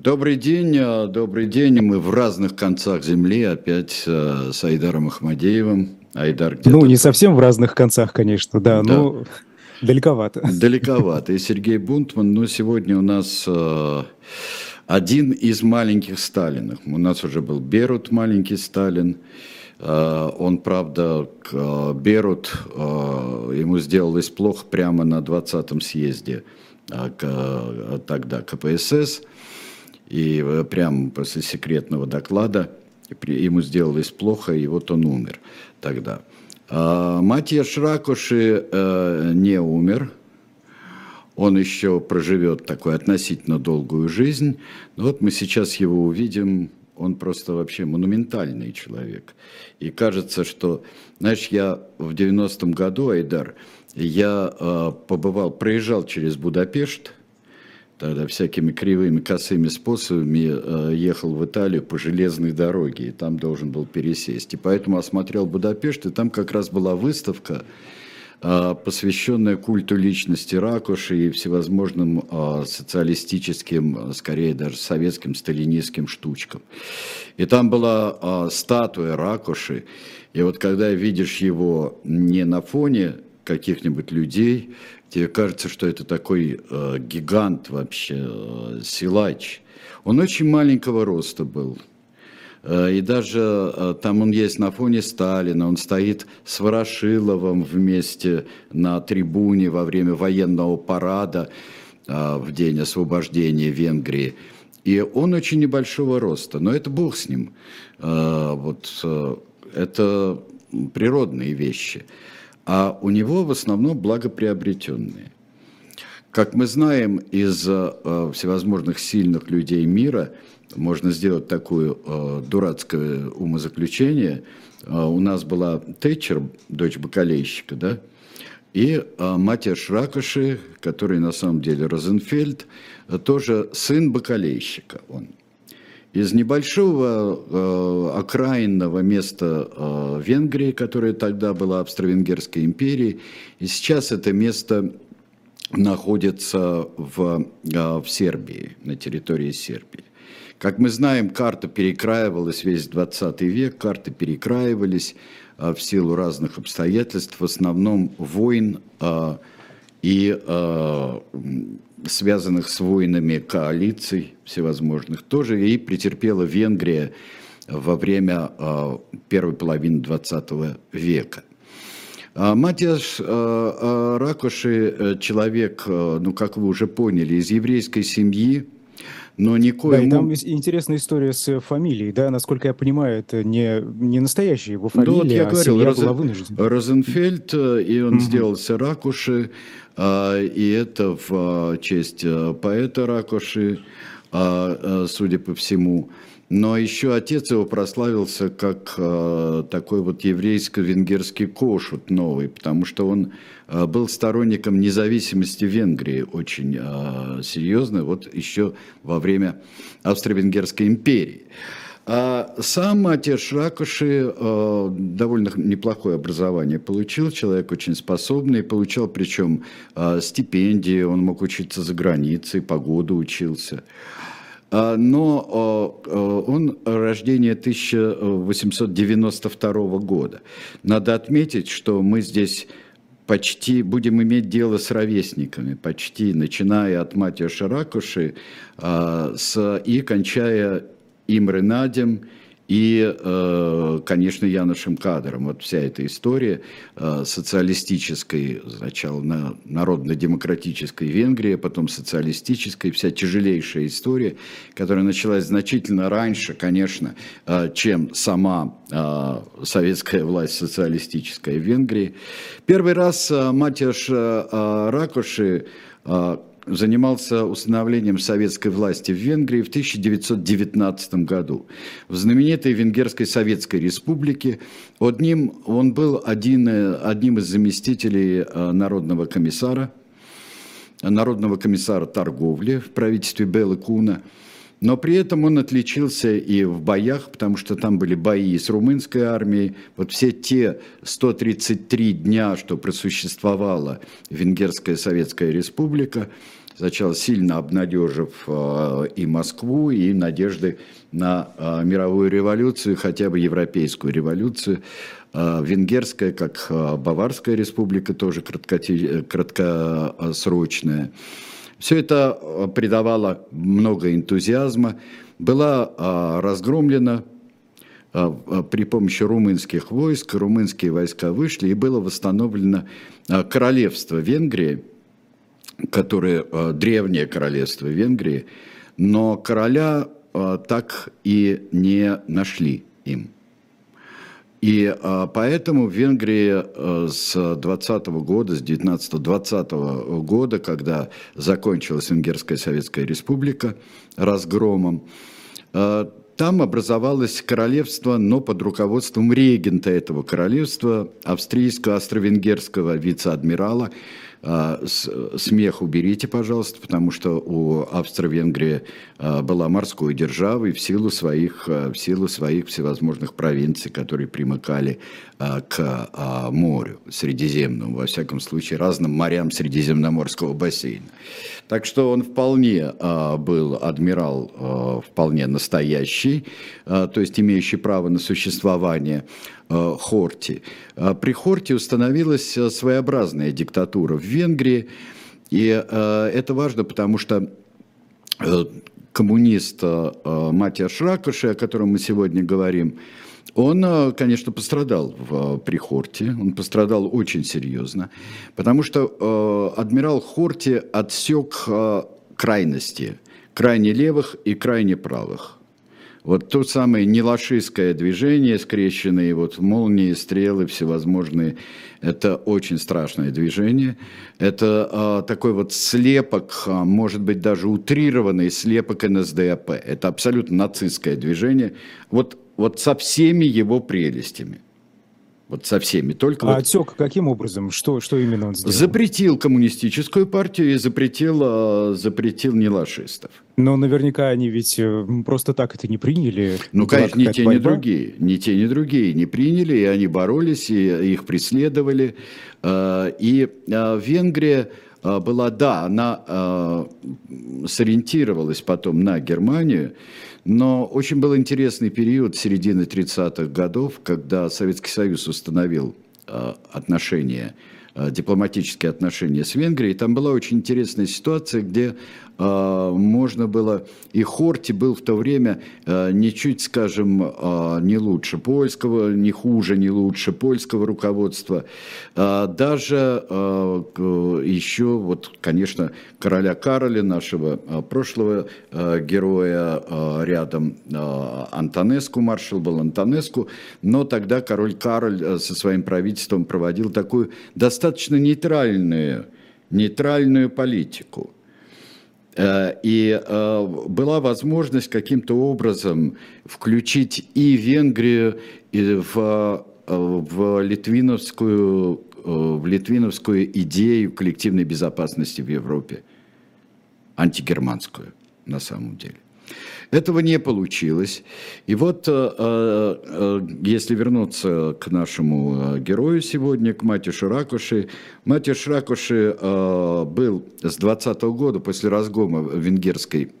Добрый день, э, добрый день. Мы в разных концах земли опять э, с Айдаром Ахмадеевым. Айдар где-то... Ну, не совсем в разных концах, конечно, да, да. но далековато. Далековато. И Сергей Бунтман, но сегодня у нас э, один из маленьких Сталинов. У нас уже был Берут, маленький Сталин. Э, он, правда, к, Берут, ему сделалось плохо прямо на 20-м съезде к, тогда КПСС. И э, прямо после секретного доклада ему сделалось плохо, и вот он умер тогда. А Матьяш Ракуши э, не умер, он еще проживет такую относительно долгую жизнь. Но вот мы сейчас его увидим, он просто вообще монументальный человек. И кажется, что, знаешь, я в 90-м году, Айдар, я э, побывал, проезжал через Будапешт, тогда всякими кривыми, косыми способами э, ехал в Италию по железной дороге, и там должен был пересесть. И поэтому осмотрел Будапешт, и там как раз была выставка, э, посвященная культу личности Ракуши и всевозможным э, социалистическим, скорее даже советским, сталинистским штучкам. И там была статуя Ракуши, и вот когда видишь его не на фоне каких-нибудь людей, тебе кажется, что это такой э, гигант вообще, э, силач. Он очень маленького роста был. Э, и даже э, там он есть на фоне Сталина, он стоит с Ворошиловым вместе на трибуне во время военного парада э, в день освобождения Венгрии. И он очень небольшого роста, но это бог с ним. Вот это природные вещи а у него в основном благоприобретенные. Как мы знаем из э, всевозможных сильных людей мира, можно сделать такое э, дурацкое умозаключение. Э, у нас была Тэтчер, дочь бакалейщика, да, и э, Матеш Ракоши, который на самом деле Розенфельд, э, тоже сын бакалейщика он из небольшого э, окраинного места э, Венгрии, которое тогда была Австро-Венгерской империей, и сейчас это место находится в, э, в Сербии, на территории Сербии. Как мы знаем, карта перекраивалась весь 20 век, карты перекраивались э, в силу разных обстоятельств, в основном войн э, и э, связанных с войнами коалиций всевозможных, тоже и претерпела Венгрия во время э, первой половины 20 века. А Матиаш э, Ракоши э, человек, э, ну, как вы уже поняли, из еврейской семьи, но никоим... Да, и там интересная история с фамилией, да, насколько я понимаю, это не, не настоящая его фамилия, да, вот я а говорил, семья Розен... была вынуждена. Розенфельд, э, и он mm-hmm. сделался Ракуши, а, и это в а, честь э, поэта Ракуши, э, судя по всему. Но еще отец его прославился как э, такой вот еврейско-венгерский кошут новый, потому что он был сторонником независимости Венгрии очень серьезно, вот еще во время Австро-Венгерской империи. А сам отец Ракуши э, довольно неплохое образование получил, человек очень способный, получал причем э, стипендии, он мог учиться за границей, по году учился. А, но он рождения 1892 года. Надо отметить, что мы здесь почти будем иметь дело с ровесниками, почти, начиная от Матио Шаракуши а, с, и кончая Имре Надем и, э, конечно, Янушем Кадром. Вот вся эта история э, социалистической, сначала на народно-демократической Венгрии, а потом социалистической, вся тяжелейшая история, которая началась значительно раньше, конечно, э, чем сама советская власть социалистическая в Венгрии. Первый раз Матяш Ракоши занимался установлением советской власти в Венгрии в 1919 году. В знаменитой Венгерской Советской Республике одним, он был один, одним из заместителей э, народного комиссара, народного комиссара торговли в правительстве Беллы Куна – но при этом он отличился и в боях, потому что там были бои с румынской армией. Вот все те 133 дня, что просуществовала Венгерская Советская Республика, сначала сильно обнадежив и Москву, и надежды на мировую революцию, хотя бы европейскую революцию. Венгерская, как Баварская республика, тоже краткосрочная. Все это придавало много энтузиазма. Была разгромлена при помощи румынских войск, румынские войска вышли, и было восстановлено королевство Венгрии, которое древнее королевство Венгрии, но короля так и не нашли им. И поэтому в Венгрии с 20 года, с 19-20 года, когда закончилась Венгерская Советская Республика разгромом, там образовалось королевство, но под руководством регента этого королевства, австрийского, австро-венгерского вице-адмирала смех уберите, пожалуйста, потому что у Австро-Венгрии а, была морской державой в силу своих, а, в силу своих всевозможных провинций, которые примыкали к морю Средиземному, во всяком случае, разным морям Средиземноморского бассейна. Так что он вполне был адмирал, вполне настоящий, то есть имеющий право на существование. Э, Хорти. Э, при Хорти установилась э, своеобразная диктатура в Венгрии, и это важно, потому что коммунист Матиас Шракоши, о котором мы сегодня говорим, он, конечно, пострадал в, при Хорте, он пострадал очень серьезно, потому что адмирал Хорти отсек крайности, крайне левых и крайне правых. Вот то самое нелашистское движение, скрещенные вот молнии, стрелы всевозможные, это очень страшное движение. Это а, такой вот слепок, а, может быть, даже утрированный слепок НСДАП. Это абсолютно нацистское движение. Вот, вот со всеми его прелестями. Вот со всеми. Только а вот... отсек каким образом? Что, что именно он сделал? Запретил коммунистическую партию и запретил, а, запретил нелашистов. Но наверняка они ведь э, просто так это не приняли. Ну, конечно, ни те, ни другие. Ни те, ни другие не приняли, и они боролись, и их преследовали. А, и а, Венгрия была, да, она сориентировалась потом на Германию, но очень был интересный период середины 30-х годов, когда Советский Союз установил э, отношения, дипломатические отношения с Венгрией. Там была очень интересная ситуация, где а, можно было, и Хорти был в то время а, ничуть, скажем, не лучше польского, не хуже, не лучше польского руководства. Даже еще, вот, конечно, короля Кароля, нашего прошлого героя рядом, Антонеску, маршал был Антонеску, но тогда король Кароль со своим правительством проводил такую достаточно нейтральную, нейтральную политику – Э, и э, была возможность каким-то образом включить и Венгрию в, э, в, литвиновскую, в литвиновскую идею коллективной безопасности в Европе, антигерманскую на самом деле. Этого не получилось. И вот, э, э, если вернуться к нашему э, герою сегодня, к Матюшу Ракуши, Матюш Ракуши был с 20 года, после разгома Венгерской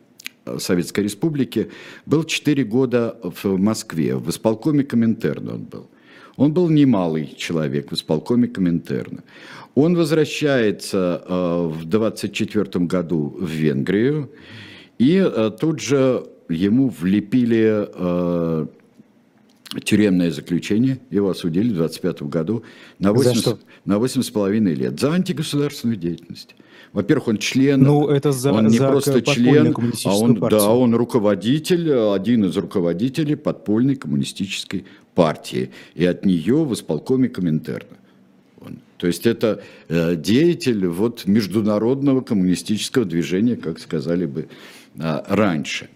Советской Республики, был 4 года в Москве, в исполкоме Коминтерна он был. Он был немалый человек в исполкоме Коминтерна. Он возвращается в 24 году в Венгрию, и тут же ему влепили э, тюремное заключение, его осудили в 25 году на 8, на 8 с половиной лет за антигосударственную деятельность. Во-первых, он член, ну, это за, он не за просто член, а он, да, он руководитель, один из руководителей подпольной коммунистической партии. И от нее в исполкоме Коминтерна. То есть это э, деятель вот, международного коммунистического движения, как сказали бы э, раньше.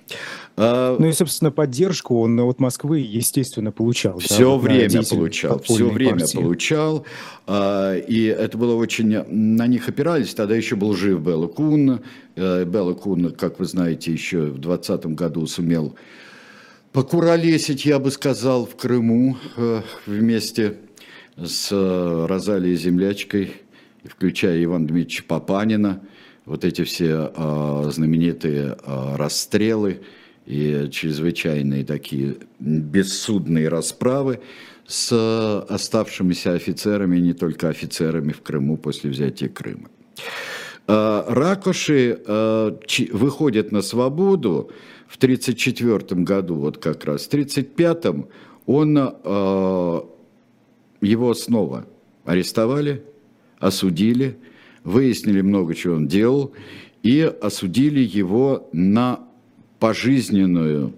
А, ну и, собственно, поддержку он от Москвы, естественно, получал. Все да, время получал, все время партии. получал. А, и это было очень... На них опирались. Тогда еще был жив Белла Кун. Э, Белла Кун, как вы знаете, еще в 2020 году сумел покуролесить, я бы сказал, в Крыму э, вместе с э, Розалией Землячкой, включая Ивана Дмитриевича Папанина – вот эти все э, знаменитые расстрелы и чрезвычайные такие бессудные расправы с оставшимися офицерами, не только офицерами в Крыму после взятия Крыма. Э, Ракоши э, выходят на свободу в 1934 году, вот как раз. В 1935 он, э, его снова арестовали, осудили, выяснили много чего он делал, и осудили его на пожизненную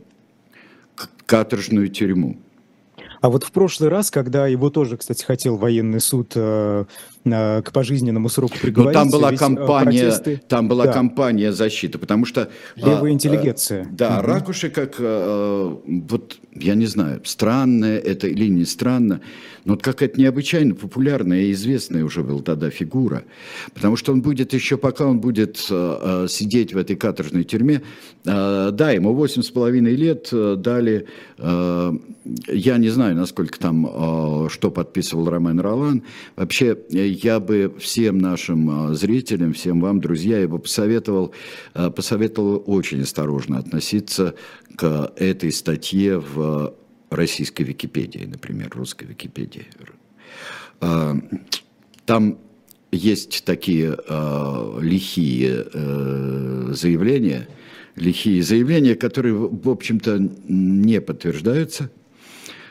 каторжную тюрьму. А вот в прошлый раз, когда его тоже, кстати, хотел военный суд э, э, к пожизненному сроку приговорить... Но там была кампания, протесты... там была да. кампания защиты, потому что... Левая а, интеллигенция. Да, угу. Ракуши как, вот, я не знаю, странное это или не странно, но вот какая-то необычайно популярная и известная уже была тогда фигура. Потому что он будет еще, пока он будет э, э сидеть в этой каторжной тюрьме, э, да, ему восемь с половиной лет э, дали, э, я не знаю, насколько там, э, что подписывал Ромен Ролан. Вообще, я бы всем нашим э, зрителям, всем вам, друзья, я бы посоветовал, э, посоветовал очень осторожно относиться к этой статье в российской Википедии, например, русской Википедии. А, там есть такие э, лихие э, заявления, лихие заявления, которые, в общем-то, не подтверждаются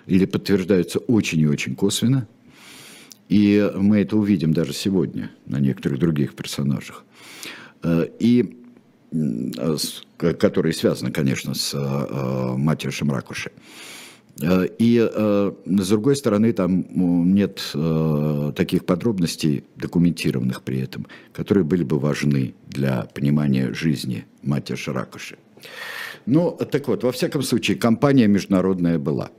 или подтверждаются очень и очень косвенно. И мы это увидим даже сегодня на некоторых других персонажах. Э, и которые связаны, конечно, с э, матерью Шамракуши. Э, и э, с другой стороны, там нет э, таких подробностей, документированных при этом, которые были бы важны для понимания жизни матери Шаракуши. Ну, так вот, во всяком случае, компания международная была.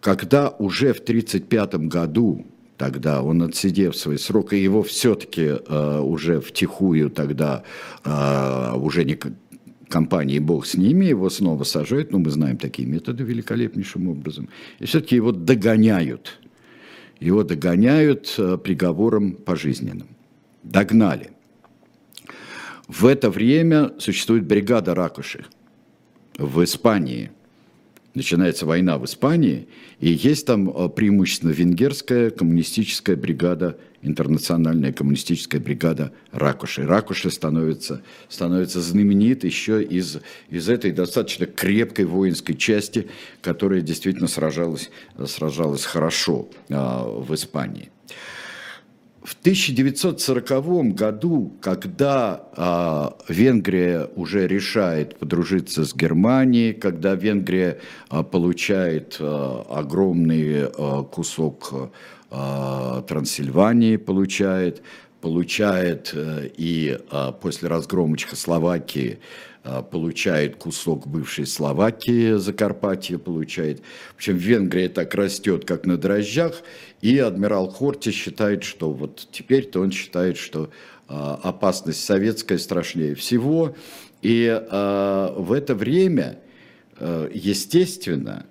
Когда уже в 1935 году, тогда он отсидев свой срок, и его все-таки э, уже втихую тогда э, уже не компании «Бог с ними», его снова сажают, ну, мы знаем такие методы великолепнейшим образом, и все-таки его догоняют. Его догоняют э, приговором пожизненным. Догнали. В это время существует бригада Ракуши в Испании. Начинается война в Испании, и есть там э, преимущественно венгерская коммунистическая бригада интернациональная коммунистическая бригада Ракуши. Ракуши становится, становится знаменит еще из, из этой достаточно крепкой воинской части, которая действительно сражалась, сражалась хорошо а, в Испании. В 1940 году, когда а, Венгрия уже решает подружиться с Германией, когда Венгрия а, получает а, огромный а, кусок а, Трансильвании получает, получает э, и а, после разгрома Чехословакии а, получает кусок бывшей Словакии, Закарпатье получает. В общем, Венгрия так растет, как на дрожжах, и адмирал Хорти считает, что вот теперь-то он считает, что опасность советская страшнее всего, и в это время, естественно,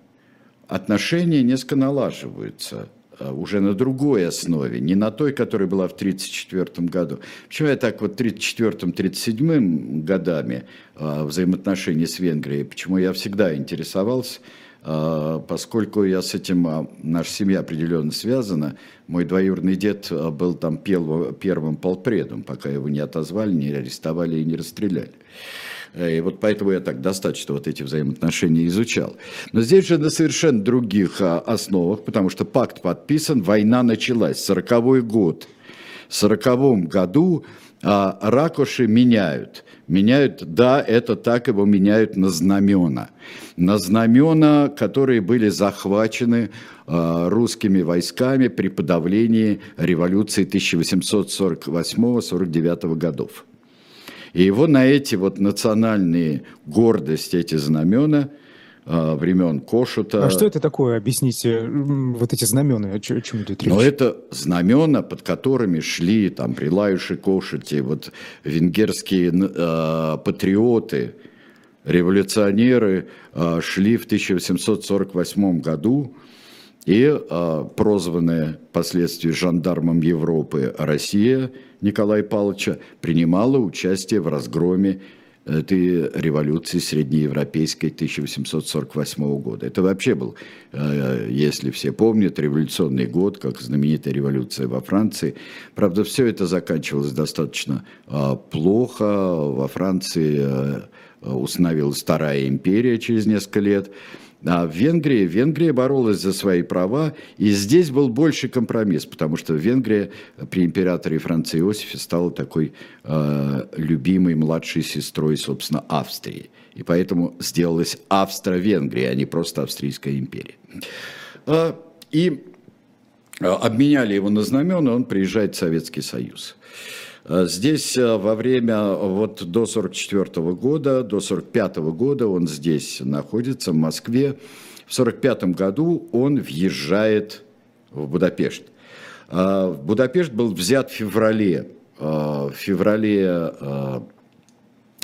отношения несколько налаживаются – Э, уже на другой основе, не на той, которая была в 1934 году. Почему я так вот 1934-1937 годами э, взаимоотношения с Венгрией, почему я всегда интересовался, э, поскольку я с этим, наша семья определенно связана, мой двоюродный дед был там первым полпредом, пока его не отозвали, не арестовали и не расстреляли. Э, и вот поэтому я так достаточно вот эти взаимоотношения изучал. Но здесь же на совершенно других а, основах, потому что пакт подписан, война началась, 40 год. В 40 году а, ракуши меняют. Меняют, да, это так, его меняют на знамена. На знамена, которые были захвачены а, русскими войсками при подавлении революции 1848-49 годов. И его на эти вот национальные гордости, эти знамена а, времен Кошута. А что это такое? Объясните, вот эти знамена, о чем идет речь? Ну, это знамена, под которыми шли там при Лаюше Кошуте, вот венгерские э, патриоты, революционеры э, шли в 1848 году И э, прозванная впоследствии жандармом Европы Россия Николая Павловича принимала участие в разгроме этой революции среднеевропейской 1848 года. Это вообще был, э, если все помнят, революционный год, как знаменитая революция во Франции. Правда, все это заканчивалось достаточно э, плохо. Во Франции э, установилась Вторая империя через несколько лет. А в Венгрии, Венгрия боролась за свои права, и здесь был больше компромисс, потому что Венгрия при императоре Франции Иосифе стала такой э, любимой младшей сестрой, собственно, Австрии. И поэтому сделалась Австро-Венгрия, а не просто Австрийская империя. Э, и обменяли его на знамена, он приезжает в Советский Союз. Э, здесь э, во время, вот до 44 года, до 45 года он здесь находится, в Москве. В 45 году он въезжает в Будапешт. Э, Будапешт был взят в феврале, в феврале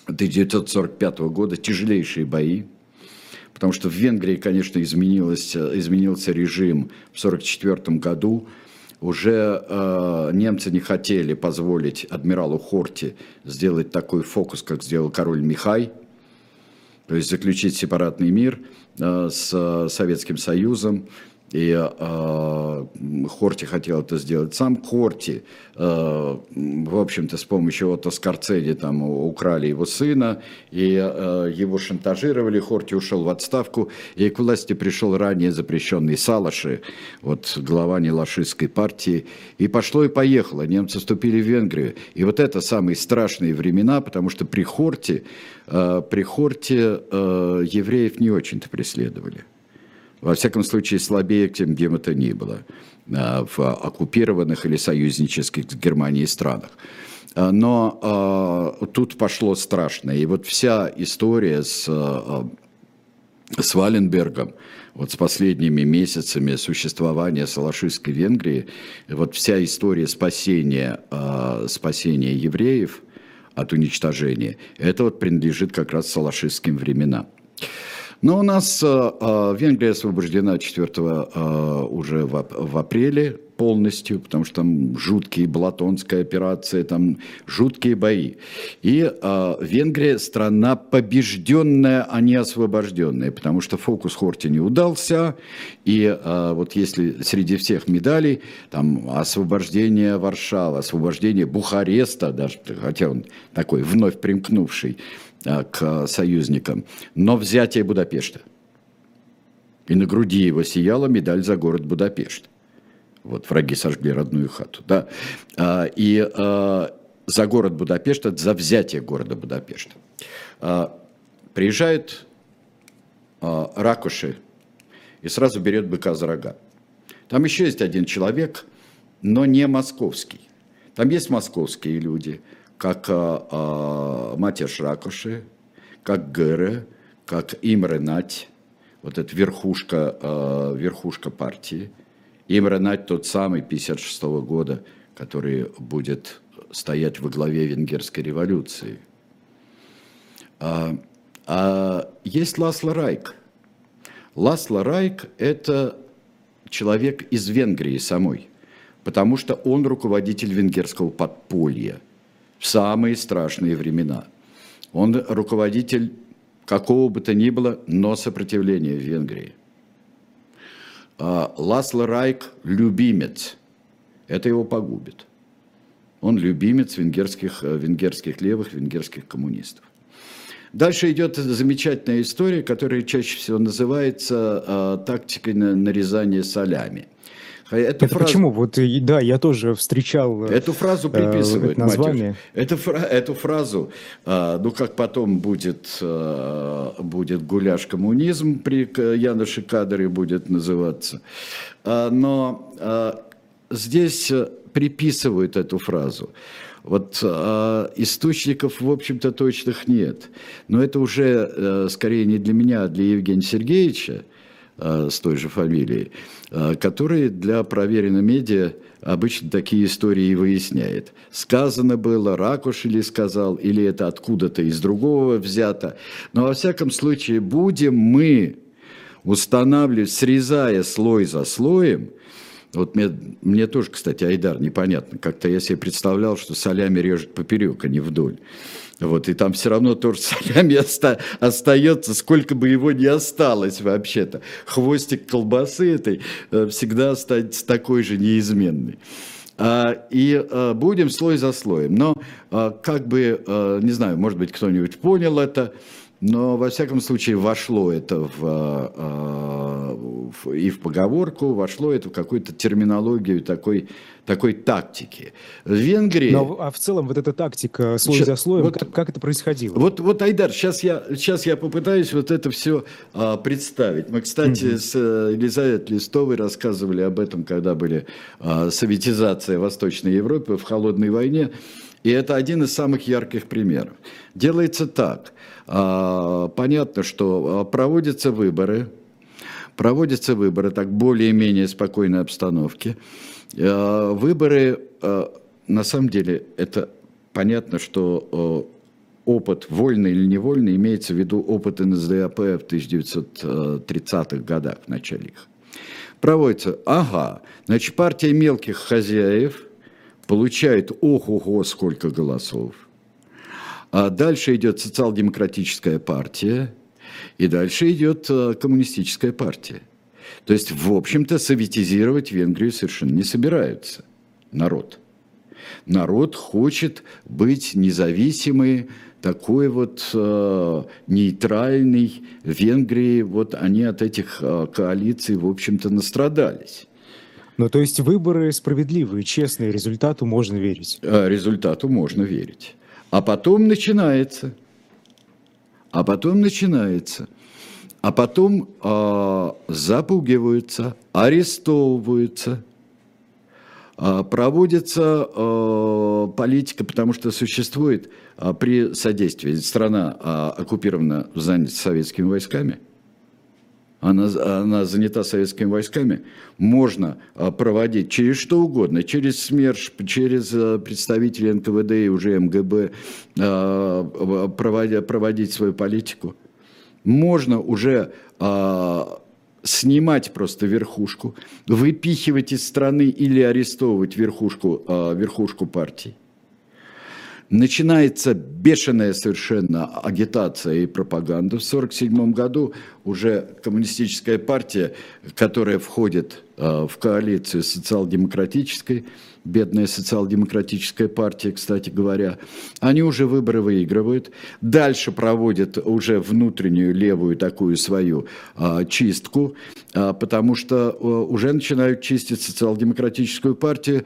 1945 года тяжелейшие бои, потому что в Венгрии, конечно, изменилось, изменился режим в 1944 году, уже э, немцы не хотели позволить адмиралу Хорти сделать такой фокус, как сделал король Михай, то есть заключить сепаратный мир э, с Советским Союзом. И э, Хорти хотел это сделать сам. Хорти, э, в общем-то, с помощью Отто Скорцени там украли его сына, и э, его шантажировали. Хорти ушел в отставку, и к власти пришел ранее запрещенный Салаши, вот глава нелашистской партии. И пошло и поехало. Немцы вступили в Венгрию. И вот это самые страшные времена, потому что при Хорти, э, при Хорти э, евреев не очень-то преследовали во всяком случае, слабее, чем где бы то ни было, а, в оккупированных или союзнических с Германией странах. А, но э, тут пошло страшно. И вот вся история с, с Валенбергом, вот с последними месяцами существования Салашистской Венгрии, вот вся история спасения, спасения евреев от уничтожения, это вот принадлежит как раз салашистским временам. Но у нас э, э, Венгрия освобождена 4 э, уже в, в апреле полностью, потому что там жуткие Балатонская операция, там жуткие бои. И э, Венгрия страна побежденная, а не освобожденная, потому что фокус Хорти не удался. И э, вот если среди всех медалей, там освобождение Варшавы, освобождение Бухареста, даже, хотя он такой вновь примкнувший, Э, к союзникам, но взятие Будапешта. И на груди его сияла медаль за город Будапешт. Вот враги сожгли родную хату. Да? А, и а, за город Будапешт, за взятие города Будапешта. А, приезжает Ракуши и сразу берет быка за рога. Там еще есть один человек, но не московский. Там есть московские люди – как а, Матеш Ракоши, как Гэре, как Имре Нать, вот эта верхушка, а, верхушка партии. Имре Нать тот самый 56 -го года, который будет стоять во главе венгерской революции. А, а есть Ласло Райк. Ласло Райк – это человек из Венгрии самой, потому что он руководитель венгерского подполья – в самые страшные времена. Он руководитель какого бы то ни было, но сопротивления в Венгрии. А Ласло Райк – любимец. Это его погубит. Он любимец венгерских, э, венгерских левых, венгерских коммунистов. Дальше идет замечательная история, которая чаще всего называется э, тактикой нарезания солями – эту это фразу... почему? Вот да, я тоже встречал. Э, эту фразу приписывают. Э, название. Эту, фра... эту фразу, э, ну как потом будет э, будет гуляш коммунизм при Януше Кадре будет называться, э, но э, здесь приписывают эту фразу. Вот э, источников, в общем-то, точных нет. Но это уже э, скорее не для меня, а для Евгения Сергеевича. Э, с той же фамилией, э, который для проверенной медиа обычно такие истории и выясняет. Сказано было, Ракуш или сказал, или это откуда-то из другого взято. Но во всяком случае, будем мы устанавливать, срезая слой за слоем, вот мне, мне тоже, кстати, Айдар, непонятно. Как-то я себе представлял, что солями режет поперек, а не вдоль. Вот, и там все равно тоже солями оста- остается, сколько бы его ни осталось вообще-то. Хвостик колбасы этой э, всегда останется такой же неизменный. А, и а, будем слой за слоем. Но а, как бы, не знаю, может быть, кто-нибудь понял это, но, во всяком случае, вошло это в, а, в, и в поговорку, вошло это в какую-то терминологию такой, такой тактики. В Венгрии... Но, а в целом вот эта тактика слой сейчас, за слоем, вот, как, как это происходило? Вот, вот Айдар, сейчас я, сейчас я попытаюсь вот это все а, представить. Мы, кстати, mm-hmm. с э, Елизаветой Листовой рассказывали об этом, когда были а, советизация Восточной Европы в холодной войне. И это один из самых ярких примеров. Делается так. А, понятно, что а, проводятся выборы, проводятся выборы так более-менее спокойной обстановке. А, выборы, на самом деле, это понятно, что опыт, вольный или невольный, имеется в виду опыт НСДАП в 1930-х годах, в начале их. Проводится, ага, значит, партия мелких хозяев – получает ого-го сколько голосов. А дальше идет социал-демократическая партия, и дальше идет э, коммунистическая партия. То есть, в общем-то, советизировать Венгрию совершенно не собираются народ. Народ хочет быть независимой, такой вот э, нейтральный Венгрии. Вот они от этих э, коалиций, в общем-то, настрадались. Ну, то есть выборы справедливые, честные, результату можно верить? А, результату можно верить. А потом начинается. А потом начинается. А потом э, запугиваются, арестовываются, э, проводится э, политика, потому что существует э, при содействии. Страна э, оккупирована, занята советскими войсками – она, она занята советскими войсками, можно а, проводить через что угодно, через СМЕРШ, через а, представителей НКВД и уже МГБ, а, проводя, проводить свою политику. Можно уже снимать просто верхушку, выпихивать из страны или арестовывать верхушку, верхушку партии начинается бешеная совершенно агитация и пропаганда. В 1947 году уже коммунистическая партия, которая входит э, в коалицию социал-демократической, бедная социал-демократическая партия, кстати говоря, они уже выборы выигрывают. Дальше проводят уже внутреннюю левую такую свою а, чистку, а, потому что уже начинают чистить социал-демократическую партию,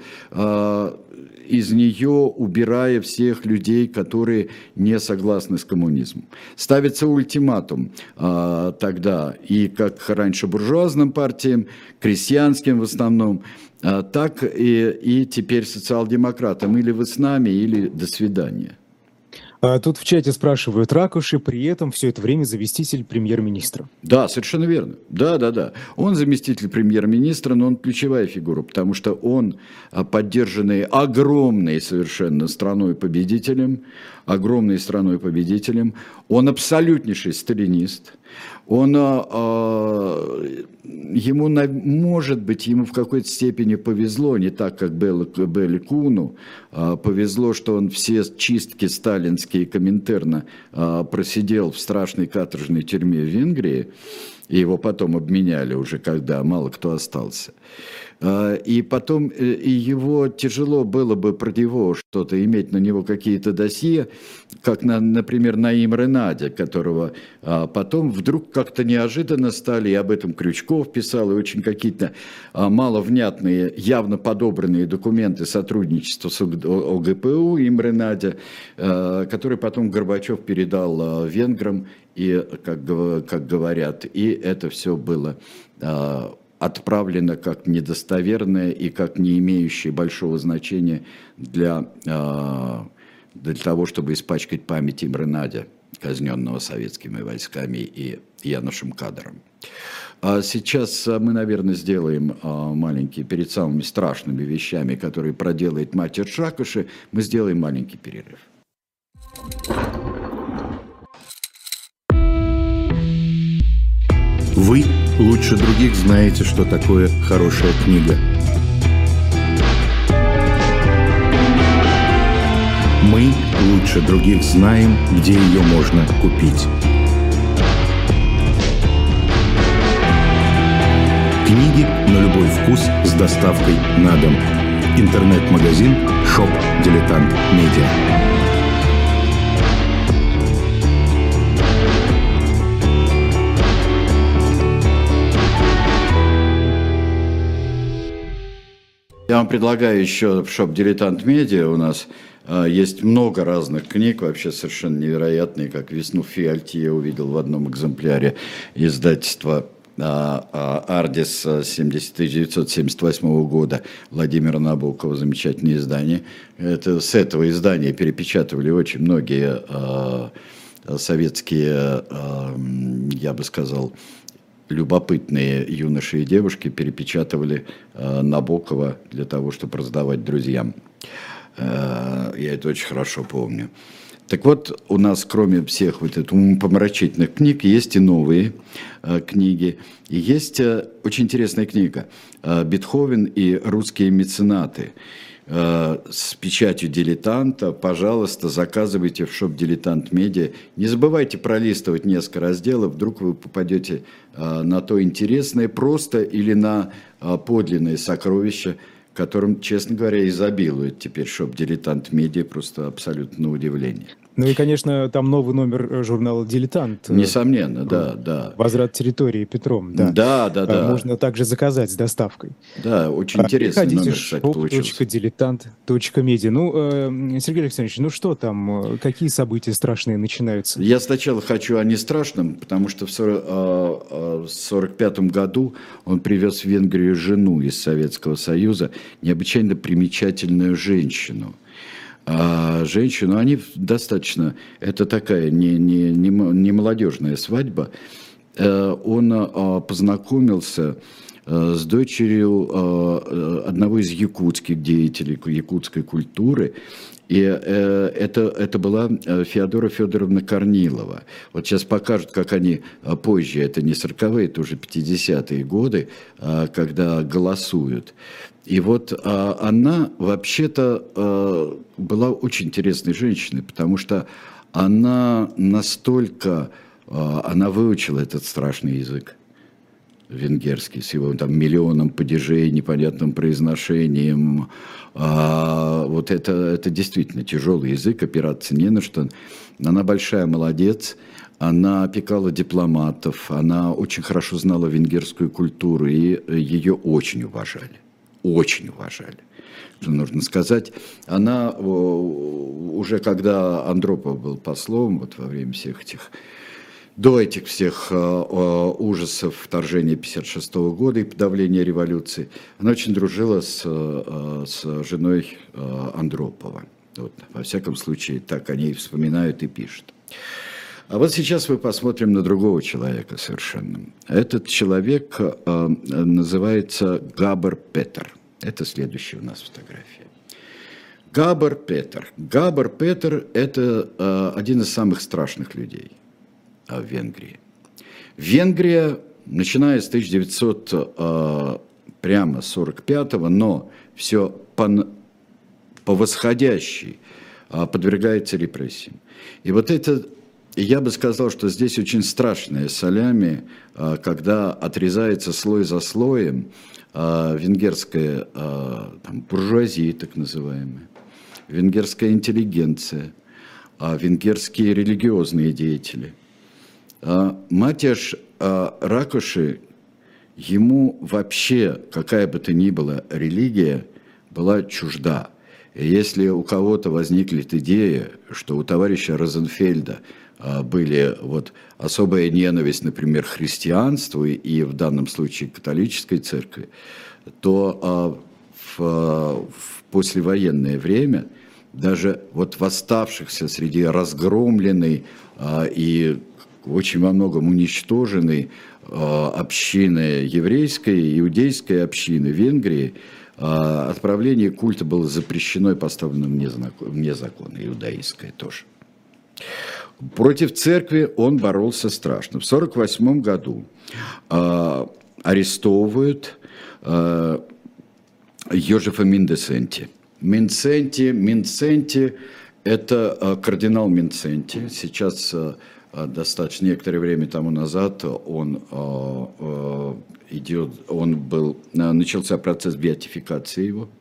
из нее убирая всех людей, которые не согласны с коммунизмом. Ставится ультиматум а, тогда и как раньше буржуазным партиям, крестьянским в основном, а, так и, и теперь социал-демократам. Или вы с нами, или до свидания. А тут в чате спрашивают, Ракуши при этом все это время заместитель премьер-министра. Да, совершенно верно. Да, да, да. Он заместитель премьер-министра, но он ключевая фигура, потому что он а, поддержанный огромной совершенно страной-победителем, огромной страной-победителем, он абсолютнейший сталинист, он, а, ему, может быть, ему в какой-то степени повезло, не так, как Белли Куну, а, повезло, что он все чистки сталинские Коминтерна просидел в страшной каторжной тюрьме в Венгрии, и его потом обменяли уже, когда мало кто остался. А, и потом э, и его тяжело было бы про него что-то, иметь на него какие-то досье, как, на, например, Наим Ренаде, которого а, потом вдруг как-то неожиданно стали, и об этом Крючков писал, и очень какие-то а, маловнятные, явно подобранные документы сотрудничества с ОГПУ им Ренаде, который потом Горбачев передал венграм, и, как, как говорят, и это все было отправлено как недостоверное и как не имеющее большого значения для, а, для того, чтобы испачкать память Имры казненного советскими войсками и Янушем Кадром. А сейчас мы, наверное, сделаем а, маленький, перед самыми страшными вещами, которые проделает мастер Шакуши, мы сделаем маленький перерыв. Вы лучше других знаете, что такое хорошая книга. Мы лучше других знаем, где ее можно купить. Книги на любой вкус с доставкой на дом. Интернет-магазин «Shop Дилетант Медиа». Предлагаю еще в шоп «Дилетант Медиа» у нас э, есть много разных книг, вообще совершенно невероятные, как «Весну в Фиальте» я увидел в одном экземпляре издательства а, а, «Ардис» 1978 года Владимира Набокова, замечательное издание. Это, с этого издания перепечатывали очень многие а, советские, я бы сказал, любопытные юноши и девушки перепечатывали э, Набокова для того, чтобы раздавать друзьям. Э, я это очень хорошо помню. Так вот, у нас, кроме всех вот этих помрачительных книг, есть и новые э, книги. И есть э, очень интересная книга э, «Бетховен и русские меценаты». С печатью дилетанта, пожалуйста, заказывайте в шоп Дилетант Медиа. Не забывайте пролистывать несколько разделов, вдруг вы попадете э, на то интересное просто или на э, подлинное сокровище, которым, честно говоря, изобилует теперь шоп Дилетант Медиа, просто абсолютно на удивление. Ну и, конечно, там новый номер э, журнала «Дилетант». Э, Несомненно, да, да. «Возврат территории» Петром, да. Да, да, да. Можно также заказать с доставкой. Да, очень интересный номер, кстати, получился. .дилетант.медиа. Ну, э, Сергей Александрович, ну что там, какие события страшные начинаются? Я сначала хочу о нестрашном, потому что в 1945 году он привез в Венгрию жену из Советского Союза, необычайно примечательную женщину – а женщину, они достаточно, это такая не, не, не, не молодежная свадьба, э, он а, познакомился э, с дочерью э, одного из якутских деятелей якутской культуры, и это, это была Феодора Федоровна Корнилова. Вот сейчас покажут, как они позже, это не 40-е, это уже 50-е годы, когда голосуют. И вот а, она вообще-то а, была очень интересной женщиной, потому что она настолько, а, она выучила этот страшный язык венгерский с его там миллионом падежей, непонятным произношением. А, вот это, это действительно тяжелый язык, опираться не на что. Она большая молодец, она опекала дипломатов, она очень хорошо знала венгерскую культуру, и ее очень уважали очень уважали. Нужно сказать, она уже когда Андропов был послом, вот во время всех этих до этих всех э, ужасов вторжения 1956 года и подавления революции, она очень дружила с, э, с женой э, Андропова. Вот, во всяком случае, так о ней вспоминают и пишут. А вот сейчас мы посмотрим на другого человека совершенно. Этот человек э, называется Габер Петер. Это следующая у нас фотография. Габар Петер. Габар Петер – это э, один из самых страшных людей э, в Венгрии. Венгрия, начиная с 1900 э, прямо 45-го, но все по, по восходящей э, подвергается репрессиям. И вот это, я бы сказал, что здесь очень страшное солями, э, когда отрезается слой за слоем, а, венгерская а, там, буржуазия, так называемая, венгерская интеллигенция, а, венгерские религиозные деятели. Матяш Ракоши, ему вообще, какая бы то ни была религия, была чужда. И если у кого-то возникнет идея, что у товарища Розенфельда а, были вот особая ненависть, например, христианству и в данном случае католической церкви, то а, в, в послевоенное время даже вот восставшихся среди разгромленной а, и очень во многом уничтоженной общины еврейской, иудейской общины Венгрии, отправление культа было запрещено и поставлено вне закона, иудаистское тоже. Против церкви он боролся страшно. В 1948 году э, арестовывают э, Йожефа Миндесенти. Минценти, Минценти – это э, кардинал Минценти. Сейчас э, достаточно некоторое время тому назад он э, идет, он был, начался процесс беатификации его –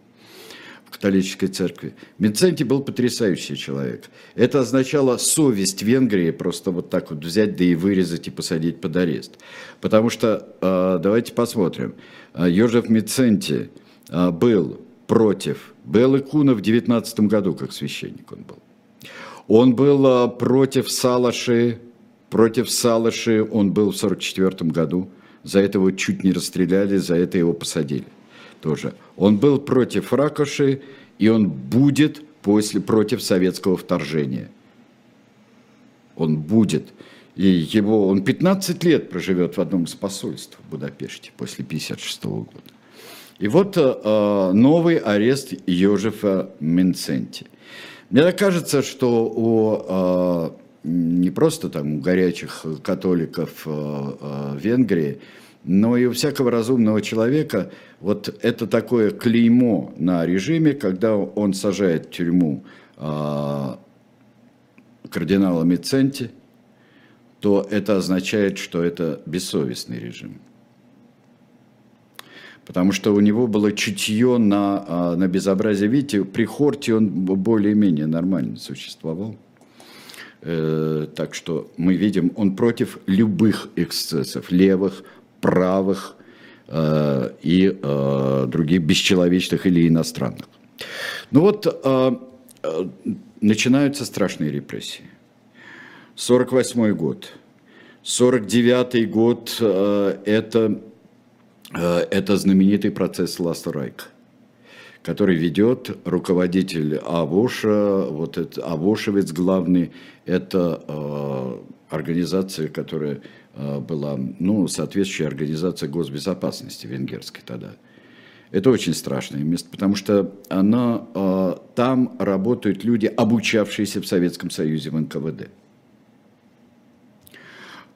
католической церкви. Минценти был потрясающий человек. Это означало совесть Венгрии просто вот так вот взять, да и вырезать и посадить под арест. Потому что, э, давайте посмотрим, э, Йожеф Миценти э, был против Беллы Куна в 19 году, как священник он был. Он был против Салаши, против Салаши он был в 44 году. За это его чуть не расстреляли, за это его посадили тоже. Он был против Ракоши, и он будет после, против советского вторжения. Он будет. И его, он 15 лет проживет в одном из посольств в Будапеште после 1956 года. И вот э, новый арест Йожефа Минценти. Мне так кажется, что у э, не просто там у горячих католиков э, э, Венгрии, но и у всякого разумного человека вот это такое клеймо на режиме, когда он сажает в тюрьму э, кардинала Миценти, то это означает, что это бессовестный режим. Потому что у него было чутье на, а, на безобразие. Видите, при Хорте он более-менее нормально существовал. Э, так что мы видим, он против любых эксцессов, левых, правых э, и э, других бесчеловечных или иностранных. Ну вот э, э, начинаются страшные репрессии. 48 год. 49 год э, это, э, это знаменитый процесс Ластерайка который ведет руководитель Авоша, вот это Авошевец главный, это э, организация, которая была ну, соответствующая организация госбезопасности венгерской тогда. Это очень страшное место, потому что она, э, там работают люди, обучавшиеся в Советском Союзе в НКВД.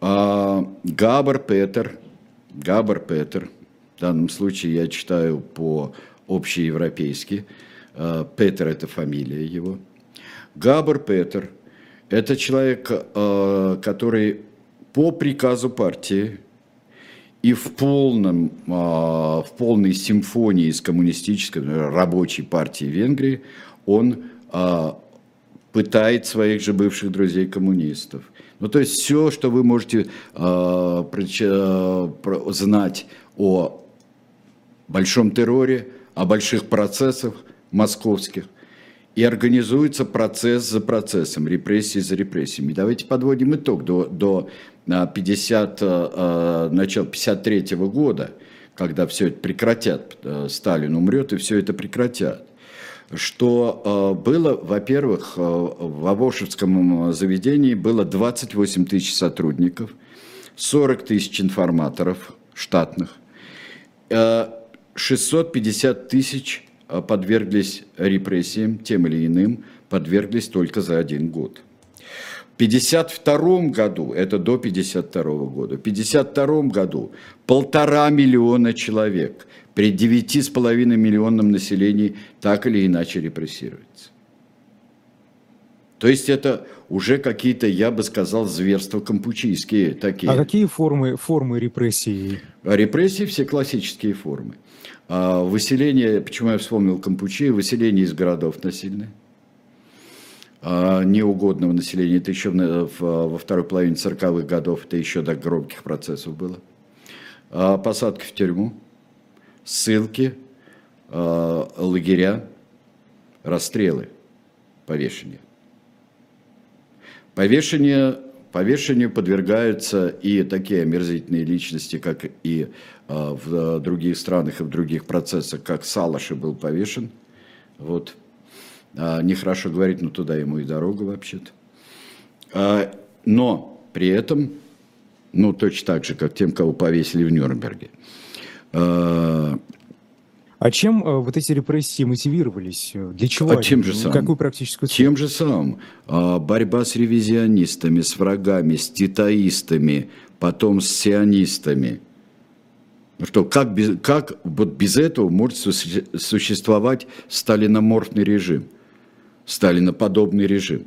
А, Габар Петер, Габар Петер, в данном случае я читаю по общеевропейски, э, Петер – это фамилия его. Габар Петер – это человек, который по приказу партии и в, полном, а, в полной симфонии с коммунистической рабочей партией Венгрии он а, пытает своих же бывших друзей коммунистов. Ну, то есть все, что вы можете а, знать о большом терроре, о больших процессах московских, и организуется процесс за процессом, репрессии за репрессиями. Давайте подводим итог до, до 50, э, э, начала 53 года, когда все это прекратят, э, Сталин умрет и все это прекратят, что было, во-первых, в Авошевском заведении было 28 тысяч сотрудников, 40 тысяч информаторов штатных, 650 тысяч подверглись репрессиям, тем или иным, подверглись только за один год. 1952 году, это до 1952 года, в 1952 году полтора миллиона человек при 9,5 миллионном населении так или иначе репрессируется. То есть это уже какие-то, я бы сказал, зверства кампучийские такие. А какие формы, формы репрессий? А репрессии все классические формы. А выселение, почему я вспомнил Кампучи, выселение из городов насильное неугодного населения. Это еще во второй половине 40-х годов, это еще до громких процессов было. А, посадки в тюрьму, ссылки, а, лагеря, расстрелы, повешение. Повешение, повешению подвергаются и такие омерзительные личности, как и в других странах и в других процессах, как Салаши был повешен. Вот, а, нехорошо говорить, но туда ему и дорога вообще-то. А, но при этом, ну точно так же, как тем, кого повесили в Нюрнберге. А, А чем э, вот эти репрессии мотивировались? Для чего? А они? чем же самым? Какую практическую цель? Тем же самым. А, борьба с ревизионистами, с врагами, с титаистами, потом с сионистами. Ну что, как без, как вот без этого может существовать сталиноморфный режим, сталиноподобный режим?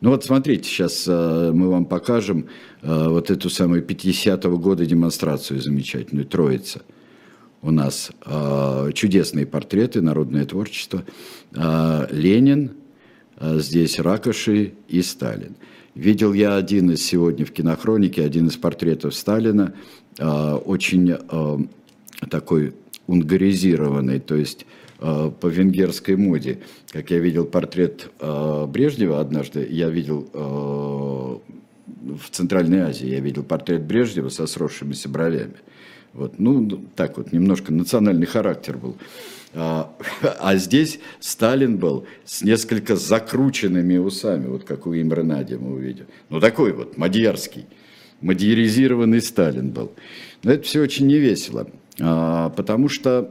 Ну вот смотрите, сейчас э, мы вам покажем э, вот эту самую 50-го года демонстрацию замечательную, Троица. У нас э, чудесные портреты, народное творчество. Ленин, здесь Ракоши и Сталин. Видел я один из сегодня в кинохронике, один из портретов Сталина, очень такой унгаризированный, то есть Э, по венгерской моде. Как я видел портрет э, Брежнева однажды, я видел э, в Центральной Азии, я видел портрет Брежнева со сросшимися бровями. Вот, ну, так вот, немножко национальный характер был. А, а здесь Сталин был с несколько закрученными усами, вот как у Имра Нади мы увидим. Ну, такой вот, мадьярский, мадьяризированный Сталин был. Но это все очень невесело, а, потому что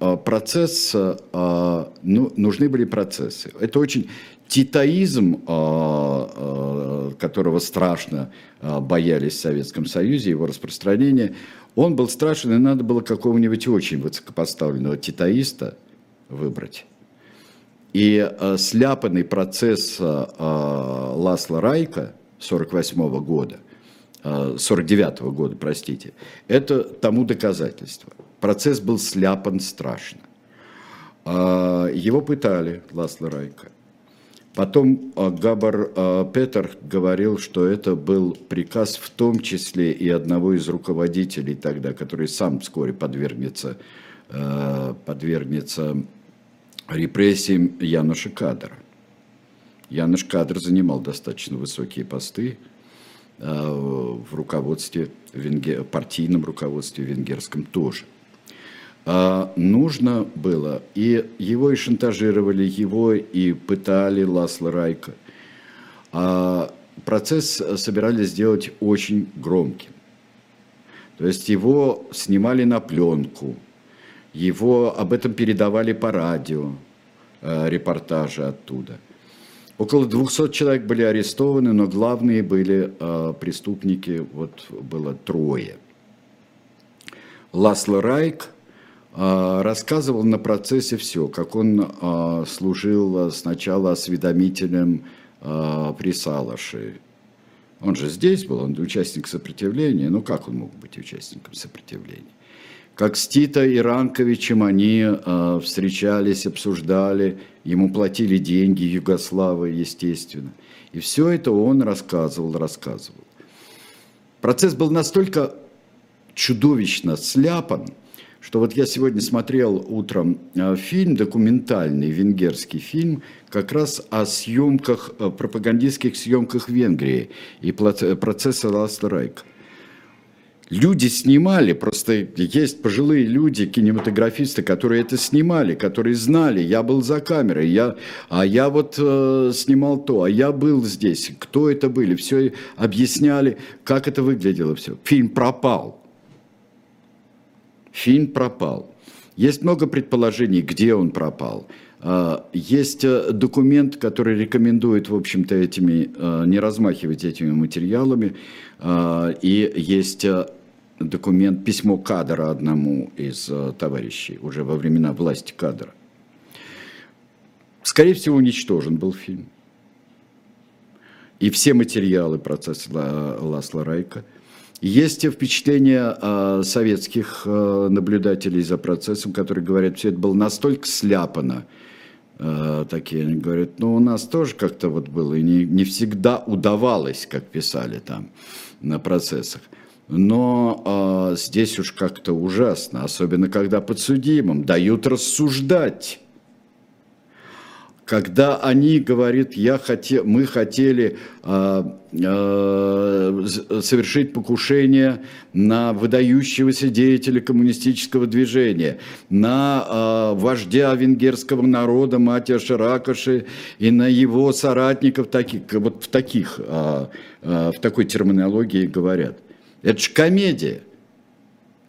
процесс, а, ну, нужны были процессы. Это очень титаизм, а, которого страшно боялись в Советском Союзе, его распространение, он был страшен, и надо было какого-нибудь очень высокопоставленного титаиста выбрать. И сляпанный процесс Ласла Райка 1948 года, 49 года, простите, это тому доказательство – Процесс был сляпан страшно. А, его пытали, Ласло Райка. Потом а, Габар а, Петер говорил, что это был приказ в том числе и одного из руководителей тогда, который сам вскоре подвергнется, подвергнется репрессиям Януша Кадра. Януш Кадр занимал достаточно высокие посты в руководстве, партийном руководстве венгерском тоже – а, нужно было, и его и шантажировали, его и пытали Ласло Райка. А процесс собирались сделать очень громким. То есть его снимали на пленку, его об этом передавали по радио, э, репортажи оттуда. Около 200 человек были арестованы, но главные были э, преступники, вот было трое. Ласло Райк – рассказывал на процессе все, как он а, служил сначала осведомителем а, при Салаше. Он же здесь был, он участник сопротивления. Ну как он мог быть участником сопротивления? Как с Тита и Ранковичем они встречались, обсуждали, ему платили деньги, Югославы, естественно. И все это он рассказывал, рассказывал. Процесс был настолько чудовищно сляпан – что вот я сегодня смотрел утром э, фильм, документальный венгерский фильм, как раз о съемках, э, пропагандистских съемках Венгрии и процесса Ластрайка. Люди снимали, просто есть пожилые люди, кинематографисты, которые это снимали, которые знали, я был за камерой, я, а я вот э, снимал то, а я был здесь, кто это были, все объясняли, как это выглядело все. Фильм пропал. Фильм пропал. Есть много предположений, где он пропал. А, есть э, документ, который рекомендует, в общем-то, этими, э, не размахивать этими материалами. А, и есть э, документ, письмо кадра одному из товарищей, уже во времена власти кадра. Скорее всего, уничтожен был фильм. И все материалы процесса Ласла Райка – есть впечатление э, советских э, наблюдателей за процессом, которые говорят, все это было настолько сляпано, э, такие они говорят, ну у нас тоже как-то вот было, и не, не всегда удавалось, как писали там на процессах. Но э, здесь уж как-то ужасно, особенно когда подсудимым дают рассуждать когда они говорят, я хотел, мы хотели э, э, совершить покушение на выдающегося деятеля коммунистического движения, на э, вождя венгерского народа Матия Шаракаши и на его соратников, таких, вот в, таких, э, э, в такой терминологии говорят. Это же комедия.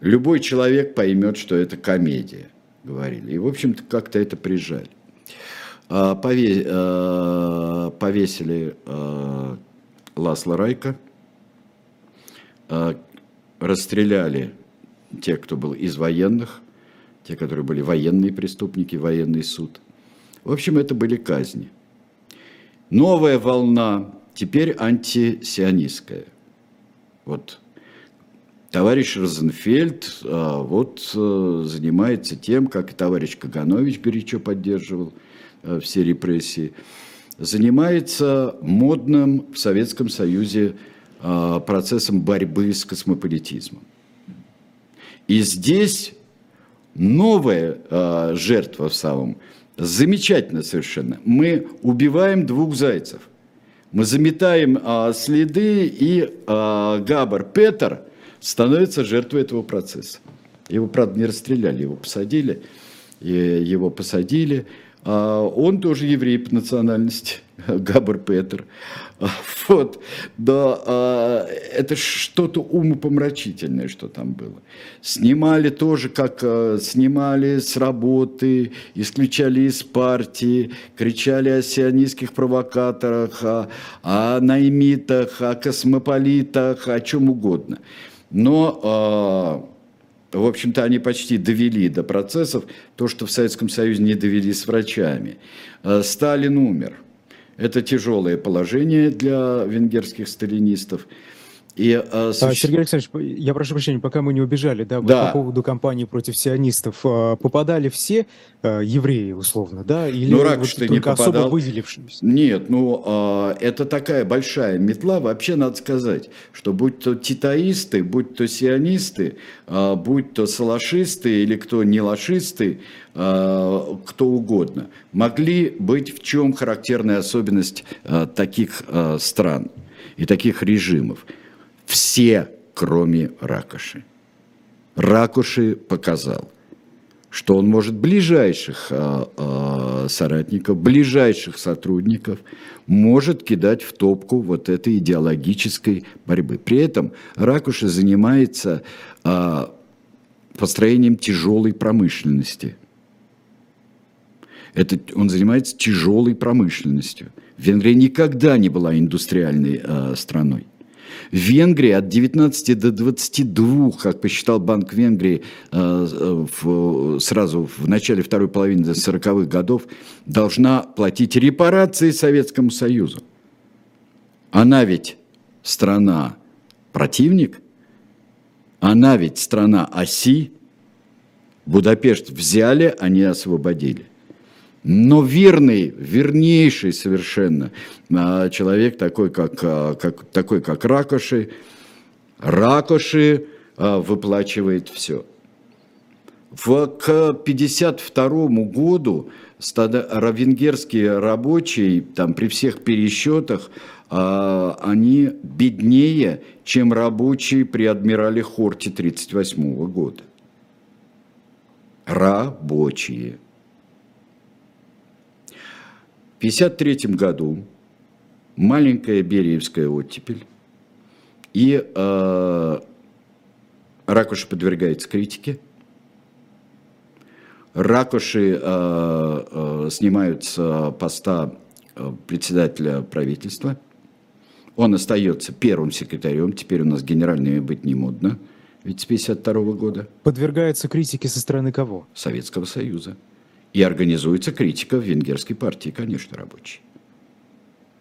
Любой человек поймет, что это комедия. говорили. И, в общем-то, как-то это прижали. А, а, повесили а, Ласла Райка, расстреляли тех, кто был из военных, те, которые были военные преступники, военный суд. В общем, это были казни. Новая волна, теперь антисионистская. Вот товарищ Розенфельд вот а, занимается тем, как и товарищ Каганович горячо поддерживал все репрессии, занимается модным в Советском Союзе а, процессом борьбы с космополитизмом. И здесь новая э, жертва в самом, замечательно совершенно. Мы убиваем двух зайцев. Мы заметаем э, следы, и э, Габар Петр становится жертвой этого процесса. Его, правда, не расстреляли, его посадили. И его посадили. А он тоже еврей по национальности, Габар Петр. Вот, да, а, это что-то умопомрачительное, что там было. Снимали тоже, как а, снимали с работы, исключали из партии, кричали о сионистских провокаторах, о, о наймитах, о космополитах, о чем угодно. Но, а, в общем-то, они почти довели до процессов то, что в Советском Союзе не довели с врачами. Сталин умер – это тяжелое положение для венгерских сталинистов. И, а, суще... Сергей Александрович, я прошу прощения, пока мы не убежали, да, да. по поводу кампании против сионистов, а, попадали все а, евреи, условно, да, или ну, Ракуш вот, не попадал. особо выделившиеся? Нет, ну, а, это такая большая метла, вообще надо сказать, что будь то титаисты, будь то сионисты, а, будь то салашисты или кто не лашисты, а, кто угодно, могли быть в чем характерная особенность а, таких а, стран и таких режимов – все, кроме Ракоши. Ракоши показал, что он может ближайших а, а, соратников, ближайших сотрудников может кидать в топку вот этой идеологической борьбы. При этом Ракуши занимается а, построением тяжелой промышленности. Это, он занимается тяжелой промышленностью. Венгрия никогда не была индустриальной а, страной. В Венгрии от 19 до 22, как посчитал Банк Венгрии э, в, сразу в начале второй половины 40-х годов, должна платить репарации Советскому Союзу. Она ведь страна противник, она ведь страна оси. Будапешт взяли, они освободили. Но верный, вернейший совершенно а, человек, такой как, а, как, такой как Ракоши, Ракоши а, выплачивает все. В, к 1952 году венгерские рабочие, там, при всех пересчетах, они беднее, чем рабочие при адмирале Хорте 1938 года. Рабочие. 1953 году маленькая Бериевская оттепель, и э, Ракуши подвергается критике. Ракуши э, э, снимают с поста э, председателя правительства. Он остается первым секретарем, теперь у нас генеральными быть не модно, ведь с 1952 года. Подвергается критике со стороны кого? Советского Союза. И организуется критика в венгерской партии, конечно, рабочей.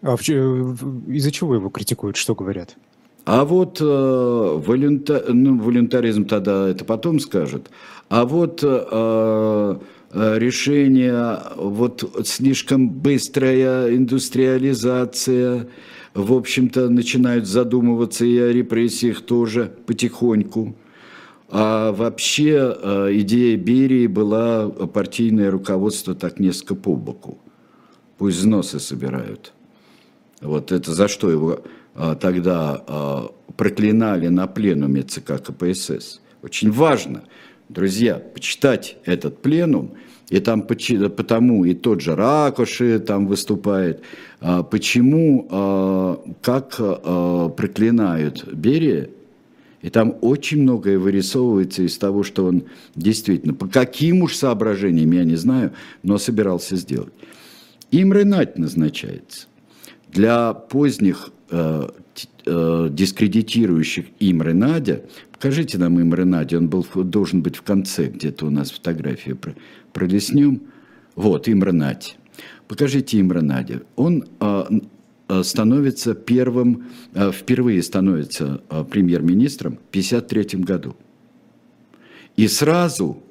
А из-за чего его критикуют, что говорят? А вот э, волюнта, ну, волюнтаризм тогда это потом скажет. А вот э, э решение, вот слишком быстрая индустриализация, в общем-то, начинают задумываться и о репрессиях тоже потихоньку. А вообще э, идея Берии была партийное руководство так несколько по боку. Пусть взносы собирают. Вот это за что его э, тогда э, проклинали на пленуме ЦК КПСС. Очень важно, друзья, почитать этот пленум, и там потому и тот же Ракоши там выступает, почему, как проклинают Берия, И там очень многое вырисовывается из того, что он действительно, по каким уж соображениям, я не знаю, но собирался сделать. Имре Надь назначается. Для поздних э, э, дискредитирующих Имре Надя, покажите нам Имре Надя, он был, должен быть в конце, где-то у нас фотография пролеснем. Вот, Имре Надь. Покажите Имре Надя. Он э становится первым, э, впервые становится э, премьер-министром в 1953 году. И сразу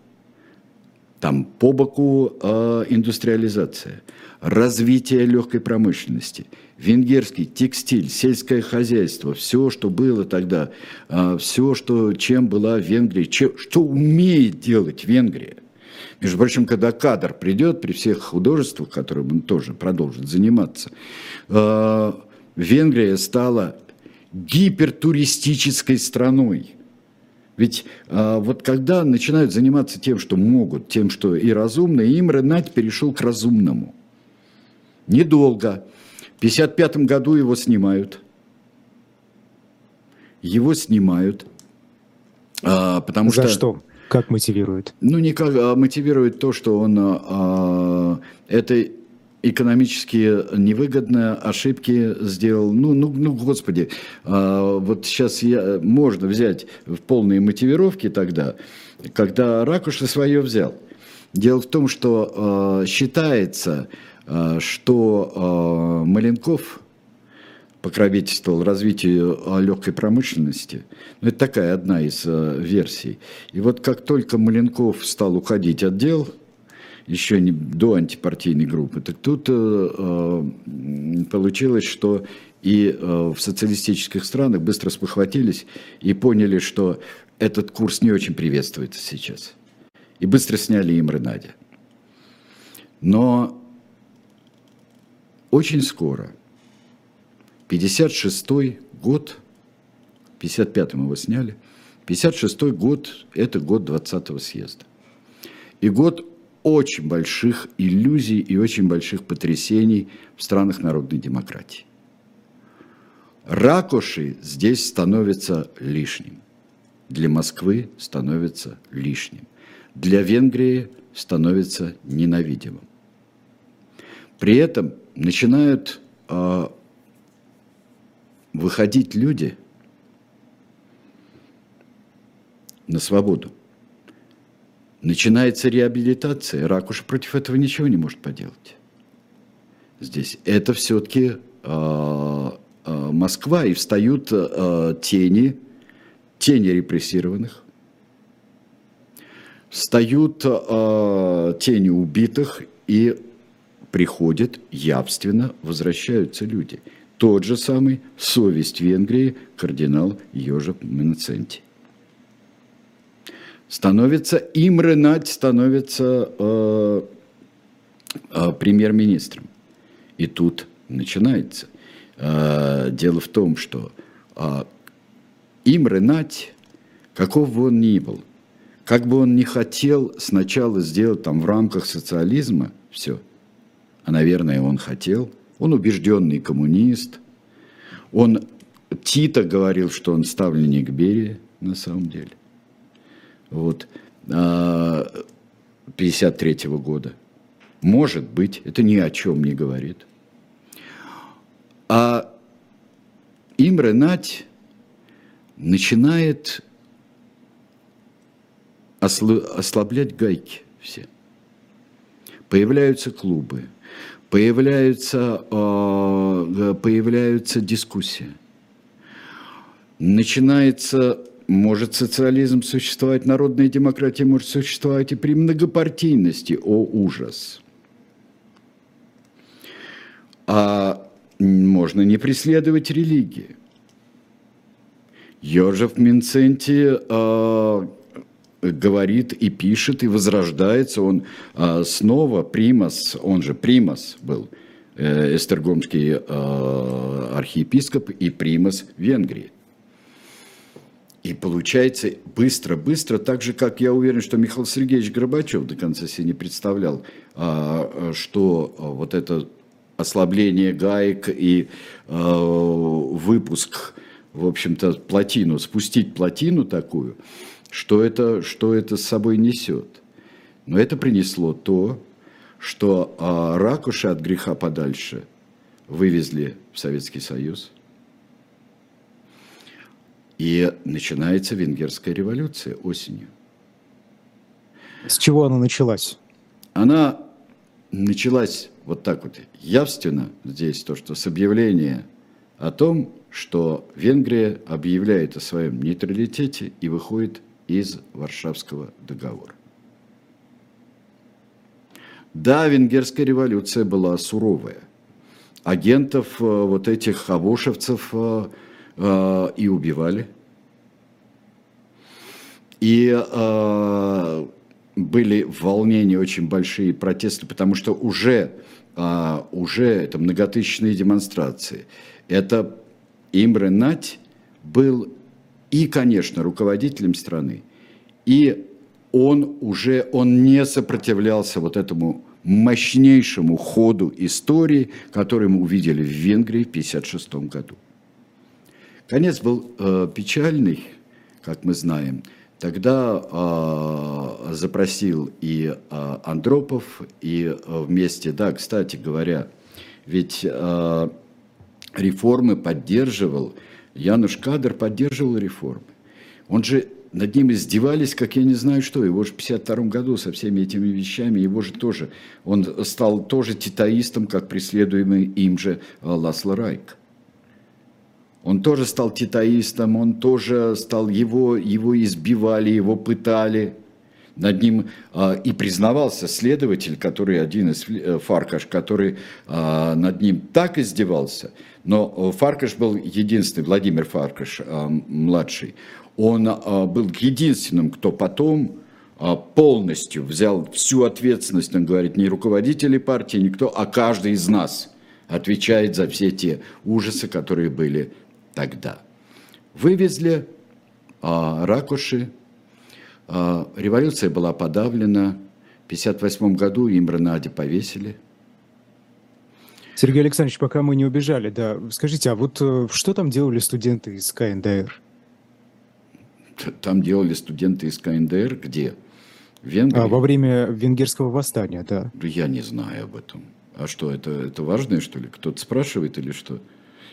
там по боку э, индустриализация – развитие легкой промышленности, венгерский текстиль, сельское хозяйство, все, что было тогда, а, все, что, чем была Венгрия, чем, что умеет делать Венгрия. Между прочим, когда кадр придет, при всех художествах, которым он тоже продолжит заниматься, а, Венгрия стала гипертуристической страной. Ведь а, вот когда начинают заниматься тем, что могут, тем, что и разумно, им Ренат перешел к разумному. Недолго. В 1955 году его снимают. Его снимают. А, потому За что... что? Как мотивирует? Ну, никак, а мотивирует то, что он а, это экономически невыгодные ошибки сделал. Ну, ну, ну господи, а, вот сейчас я, можно взять в полные мотивировки тогда, когда Ракуша свое взял. Дело в том, что а, считается, Э, что э, Маленков покровительствовал развитию э, легкой промышленности. Ну, это такая одна из версий. И вот как только Маленков стал уходить от дел, еще не до антипартийной группы, так тут получилось, что и в социалистических странах быстро спохватились и поняли, что этот курс не очень приветствуется сейчас. И быстро сняли им Ренадя. Но очень скоро, 56 год, 55-м его сняли, 56 год – это год 20-го съезда. И год очень больших иллюзий и очень больших потрясений в странах народной демократии. Ракоши здесь становится лишним. Для Москвы становится лишним. Для Венгрии становится ненавидимым. При этом начинают э, выходить люди на свободу. Начинается реабилитация. Ракуш против этого ничего не может поделать. Здесь это все-таки э, э, Москва, и встают э, тени, тени репрессированных, встают э, тени убитых и приходят явственно, возвращаются люди. Тот же самый совесть Венгрии кардинал Йожев Менценти. Становится, Имре Надь становится э, э, премьер-министром. И тут начинается. Э, дело в том, что э, Имре Надь, каков бы он ни был, как бы он ни хотел сначала сделать там в рамках социализма все – а, наверное, он хотел. Он убежденный коммунист. Он Тита говорил, что он ставленник Берии, на самом деле. Вот. 53 -го года. Может быть, это ни о чем не говорит. А Имре Нать начинает ослаблять гайки все. Появляются клубы – появляются, э, появляются дискуссии. Начинается, может социализм существовать, народная демократия может существовать и при многопартийности, о ужас. А можно не преследовать религии. Йожев Минценти э, говорит и пишет, и возрождается. Он а, снова Примас, он же Примас был, э, эстергомский а, архиепископ и Примас Венгрии. И получается быстро-быстро, так же, как я уверен, что Михаил Сергеевич Горбачев до конца себе не представлял, а, что вот это ослабление гаек и выпуск в общем-то, плотину, спустить плотину такую, что это, что это с собой несет. Но это принесло то, что а, ракуши от греха подальше вывезли в Советский Союз. И начинается венгерская революция осенью. С чего она началась? Она началась вот так вот явственно здесь, то, что с объявления о том, что Венгрия объявляет о своем нейтралитете и выходит из Варшавского договора. Да, венгерская революция была суровая. Агентов э, вот этих авошевцев э, э, и убивали. И были волнения очень большие, протесты, потому что уже, уже это многотысячные демонстрации. Это Имре Нать был и, конечно, руководителем страны, и он уже, он не сопротивлялся вот этому мощнейшему ходу истории, который мы увидели в Венгрии в 1956 году. Конец был э, печальный, как мы знаем. Тогда э, запросил и э, Андропов, и э, вместе, да, кстати говоря, ведь э, реформы поддерживал, Януш Кадр поддерживал реформы. Он же над ним издевались, как я не знаю что. Его же в 52 году со всеми этими вещами, его же тоже, он стал тоже титаистом, как преследуемый им же э, Ласло Райк. Он тоже стал титаистом, он тоже стал, его, его избивали, его пытали. Над ним а, и признавался следователь, который один из э, Фаркаш, который а, над ним так издевался. Но Фаркаш был единственный, Владимир Фаркаш, а, младший, он был единственным, кто потом полностью взял всю ответственность, он говорит, не руководители партии, никто, а каждый из нас отвечает за все те ужасы, которые были тогда. Вывезли а, ракуши, революция была подавлена, в 1958 году Имра Нади повесили. Сергей Александрович, пока мы не убежали, да, скажите, а вот э, что там делали студенты из КНДР? там делали студенты из КНДР, где? В Венгрии? А, во время венгерского восстания, да. Я не знаю об этом. А что, это, это важное, что ли? Кто-то спрашивает или что?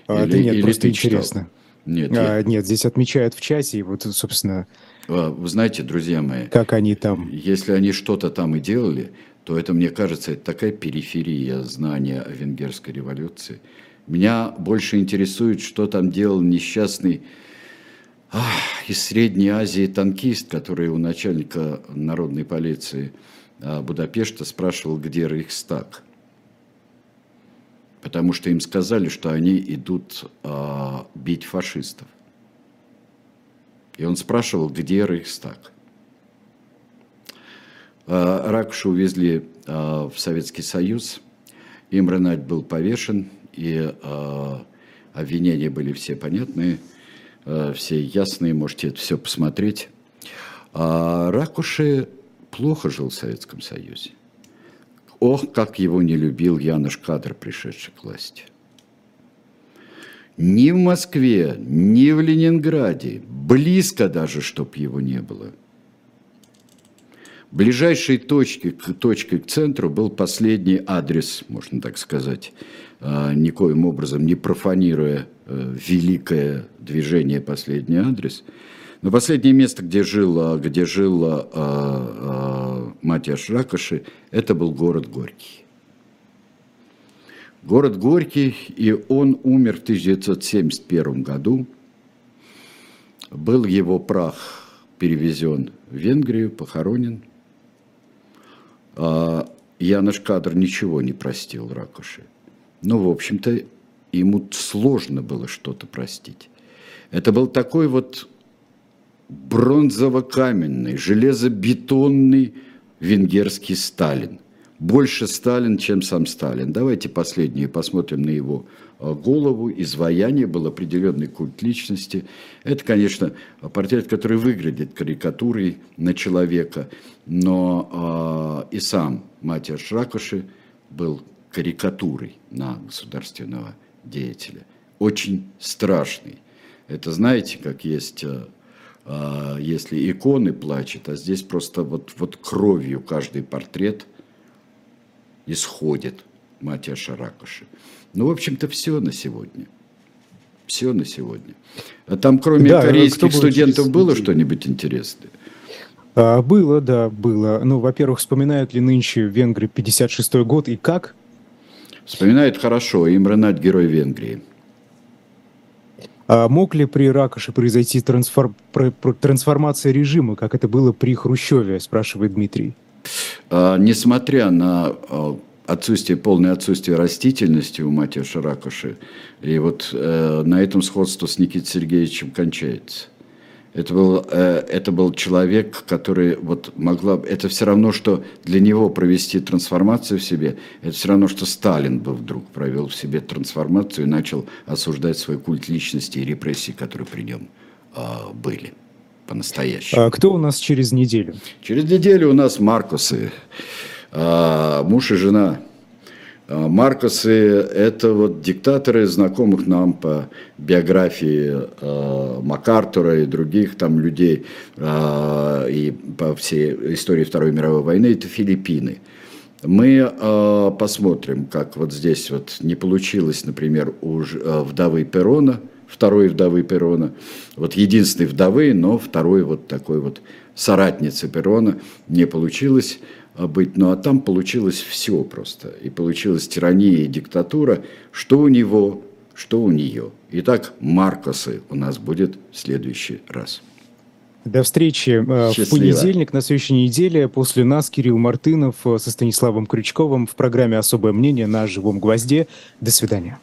А, или, да нет, или просто интересно. Нет, а, я... нет, здесь отмечают в чате, и вот, собственно... А, вы знаете, друзья мои... Как они там... Если они что-то там и делали, то это, мне кажется, это такая периферия знания о венгерской революции. Меня больше интересует, что там делал несчастный из Средней Азии танкист, который у начальника народной полиции а, Будапешта спрашивал, где Рейхстаг. Потому что им сказали, что они идут а, бить фашистов. И он спрашивал, где Рейхстаг. А, Ракуша увезли а, в Советский Союз. Имранать был повешен, и а, обвинения были все понятные – все ясные, можете это все посмотреть. А Ракуши плохо жил в Советском Союзе. Ох, как его не любил Януш Кадр, пришедший к власти. Ни в Москве, ни в Ленинграде, близко даже, чтоб его не было. Ближайшей точкой, точкой к центру был последний адрес, можно так сказать, а, никоим образом не профанируя э, великое движение «Последний адрес». Но последнее место, где жил, а, где жил а, Матиаш Ракоши, это был город Горький. Город Горький, и он умер в 1971 году. Был его прах перевезен в Венгрию, похоронен. Янош Кадр ничего не простил Ракоши. Ну, в общем-то, ему сложно было что-то простить. Это был такой вот бронзово-каменный, железобетонный венгерский Сталин. Больше Сталин, чем сам Сталин. Давайте последние посмотрим на его а, голову. Изваяние был определенный культ личности. Это, конечно, портрет, который выглядит карикатурой на человека, но э, и сам Матиаш Шракоши был карикатурой на государственного деятеля. Очень страшный. Это знаете, как есть, если иконы плачет, а здесь просто вот, вот кровью каждый портрет исходит Матиаша Ракоши. Ну, в общем-то, все на сегодня. Все на сегодня. А там, кроме да, корейских студентов, было что-нибудь интересное? А, было, да, было. Ну, во-первых, вспоминают ли нынче Венгры 56-й год и как? Вспоминают хорошо. Им Ренат герой Венгрии. А мог ли при Ракоше произойти трансфор... трансформация режима, как это было при Хрущеве, спрашивает Дмитрий? А, несмотря на а, отсутствие, полное отсутствие растительности у матери Шаракоши. И вот э, на этом сходство с Никитой Сергеевичем кончается. Это был, э, это был человек, который вот могла... Это все равно, что для него провести трансформацию в себе, это все равно, что Сталин бы вдруг провел в себе трансформацию и начал осуждать свой культ личности и репрессии, которые при нем э, были по-настоящему. А кто у нас через неделю? Через неделю у нас Маркусы. А, муж и жена. А, Маркосы – это вот диктаторы, знакомых нам по биографии э, МакАртура и других там людей, э, и по всей истории Второй мировой войны, это Филиппины. Мы э, посмотрим, как вот здесь вот не получилось, например, у э, вдовы Перона, второй вдовы Перона, вот единственной вдовы, но второй вот такой вот соратницы Перона не получилось быть. Ну а там получилось все просто. И получилась тирания и диктатура, что у него, что у нее. Итак, Маркосы у нас будет в следующий раз. До встречи э, Счастливо. в понедельник на следующей неделе. После нас Кирилл Мартынов э, со Станиславом Крючковым в программе «Особое мнение» на «Живом гвозде». До свидания.